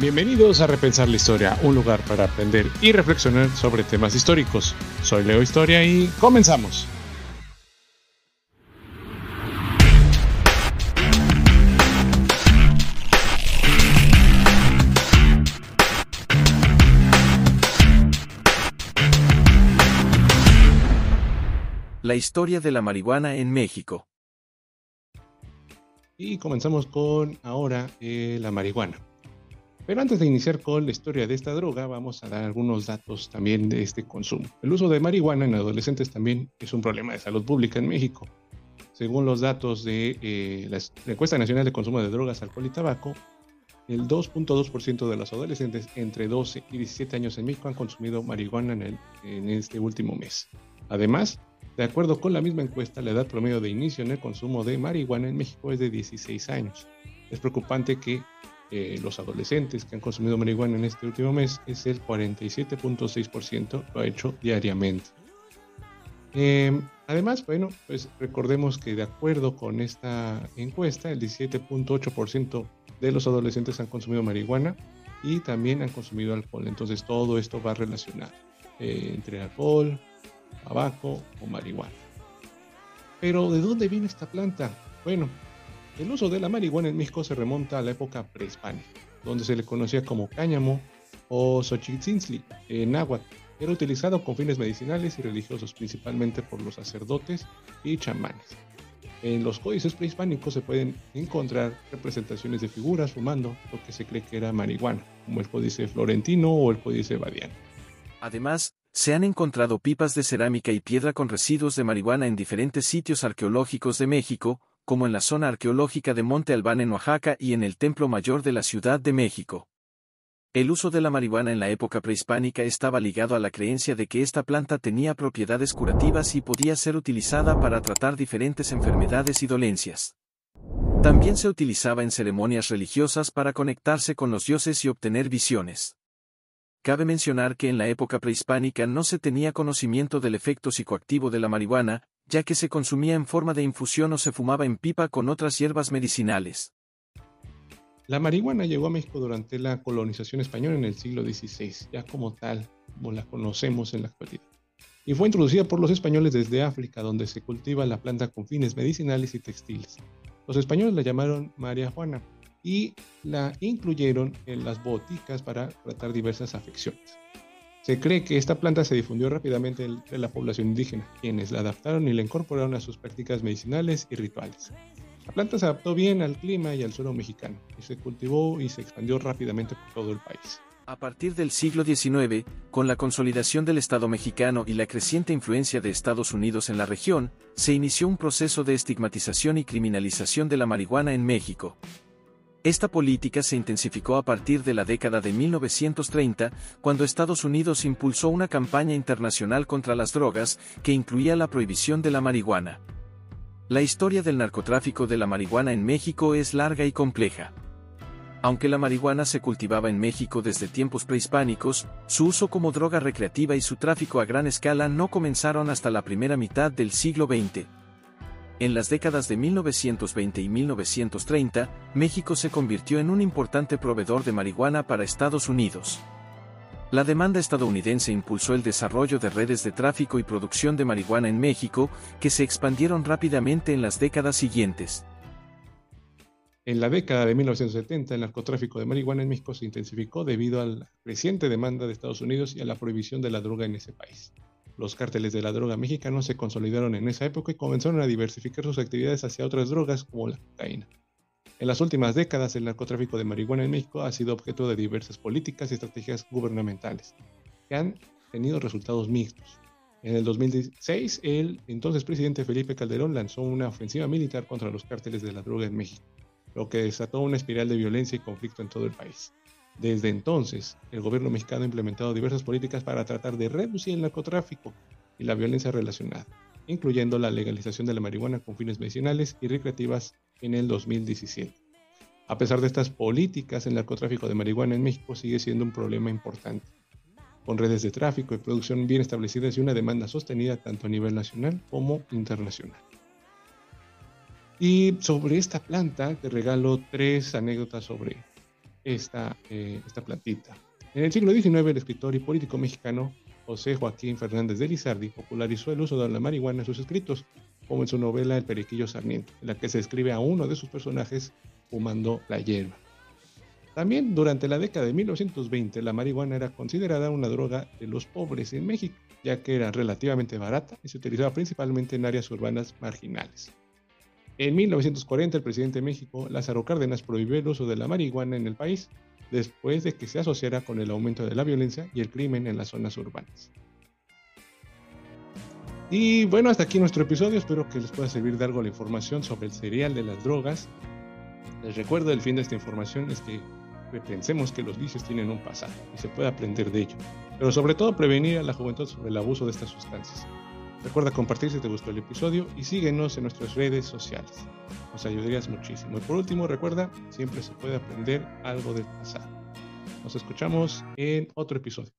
Bienvenidos a Repensar la Historia, un lugar para aprender y reflexionar sobre temas históricos. Soy Leo Historia y comenzamos. La historia de la marihuana en México. Y comenzamos con ahora eh, la marihuana. Pero antes de iniciar con la historia de esta droga, vamos a dar algunos datos también de este consumo. El uso de marihuana en adolescentes también es un problema de salud pública en México. Según los datos de eh, la Encuesta Nacional de Consumo de Drogas, Alcohol y Tabaco, el 2.2% de los adolescentes entre 12 y 17 años en México han consumido marihuana en, el, en este último mes. Además, de acuerdo con la misma encuesta, la edad promedio de inicio en el consumo de marihuana en México es de 16 años. Es preocupante que eh, los adolescentes que han consumido marihuana en este último mes es el 47.6%, lo ha hecho diariamente. Em, además, bueno, pues recordemos que de acuerdo con esta encuesta, el 17.8% de los adolescentes han consumido marihuana y también han consumido alcohol. Entonces todo esto va relacionado eh, entre alcohol, tabaco o marihuana. Pero ¿de dónde viene esta planta? Bueno, el uso de la marihuana en México se remonta a la época prehispánica, donde se le conocía como cáñamo o xochitzintzli en náhuatl. Era utilizado con fines medicinales y religiosos, principalmente por los sacerdotes y chamanes. En los códices prehispánicos se pueden encontrar representaciones de figuras fumando lo que se cree que era marihuana, como el códice florentino o el códice badiano. Además, se han encontrado pipas de cerámica y piedra con residuos de marihuana en diferentes sitios arqueológicos de México, como en la zona arqueológica de Monte Albán en Oaxaca y en el Templo Mayor de la Ciudad de México. El uso de la marihuana en la época prehispánica estaba ligado a la creencia de que esta planta tenía propiedades curativas y podía ser utilizada para tratar diferentes enfermedades y dolencias. También se utilizaba en ceremonias religiosas para conectarse con los dioses y obtener visiones. Cabe mencionar que en la época prehispánica no se tenía conocimiento del efecto psicoactivo de la marihuana, ya que se consumía en forma de infusión o se fumaba en pipa con otras hierbas medicinales. La marihuana llegó a México durante la colonización española en el siglo XVI, ya como tal, como la conocemos en la actualidad. Y fue introducida por los españoles desde África, donde se cultiva la planta con fines medicinales y textiles. Los españoles la llamaron María Juana, y la incluyeron en las boticas para tratar diversas afecciones. Se cree que esta planta se difundió rápidamente entre la población indígena, quienes la adaptaron y la incorporaron a sus prácticas medicinales y rituales. La planta se adaptó bien al clima y al suelo mexicano, y se cultivó y se expandió rápidamente por todo el país. A partir del siglo XIX, con la consolidación del Estado mexicano y la creciente influencia de Estados Unidos en la región, se inició un proceso de estigmatización y criminalización de la marihuana en México. Esta política se intensificó a partir de la década de 1930, cuando Estados Unidos impulsó una campaña internacional contra las drogas, que incluía la prohibición de la marihuana. La historia del narcotráfico de la marihuana en México es larga y compleja. Aunque la marihuana se cultivaba en México desde tiempos prehispánicos, su uso como droga recreativa y su tráfico a gran escala no comenzaron hasta la primera mitad del siglo XX. En las décadas de 1920 y 1930, México se convirtió en un importante proveedor de marihuana para Estados Unidos. La demanda estadounidense impulsó el desarrollo de redes de tráfico y producción de marihuana en México, que se expandieron rápidamente en las décadas siguientes. En la década de 1970, el narcotráfico de marihuana en México se intensificó debido a la creciente demanda de Estados Unidos y a la prohibición de la droga en ese país. Los cárteles de la droga mexicanos se consolidaron en esa época y comenzaron a diversificar sus actividades hacia otras drogas como la cocaína. En las últimas décadas, el narcotráfico de marihuana en México ha sido objeto de diversas políticas y estrategias gubernamentales, que han tenido resultados mixtos. En el 2016, el entonces presidente Felipe Calderón lanzó una ofensiva militar contra los cárteles de la droga en México, lo que desató una espiral de violencia y conflicto en todo el país. Desde entonces, el gobierno mexicano ha implementado diversas políticas para tratar de reducir el narcotráfico y la violencia relacionada, incluyendo la legalización de la marihuana con fines medicinales y recreativas en el 2017. A pesar de estas políticas, el narcotráfico de marihuana en México sigue siendo un problema importante, con redes de tráfico y producción bien establecidas y una demanda sostenida tanto a nivel nacional como internacional. Y sobre esta planta te regalo tres anécdotas sobre esta, eh, esta. En el siglo XIX, el escritor y político mexicano José Joaquín Fernández de Lizardi popularizó el uso de la marihuana en sus escritos, como en su novela El Periquillo Sarmiento, en la que se describe a uno de sus personajes fumando la hierba. También durante la década de 1920 la marihuana era considerada una droga de los pobres en México, ya que era relativamente barata y se utilizaba principalmente en áreas urbanas marginales. En 1940 el presidente de México, Lázaro Cárdenas, prohibió el uso de la marihuana en el país después de que se asociara con el aumento de la violencia y el crimen en las zonas urbanas. Y bueno, hasta aquí nuestro episodio. Espero que les pueda servir de algo la información sobre el cereal de las drogas. Les recuerdo el fin de esta información es que pensemos que los vicios tienen un pasado y se puede aprender de ello, pero sobre todo prevenir a la juventud sobre el abuso de estas sustancias. Recuerda compartir si te gustó el episodio y síguenos en nuestras redes sociales. Nos ayudarías muchísimo. Y por último, recuerda, siempre se puede aprender algo del pasado. Nos escuchamos en otro episodio.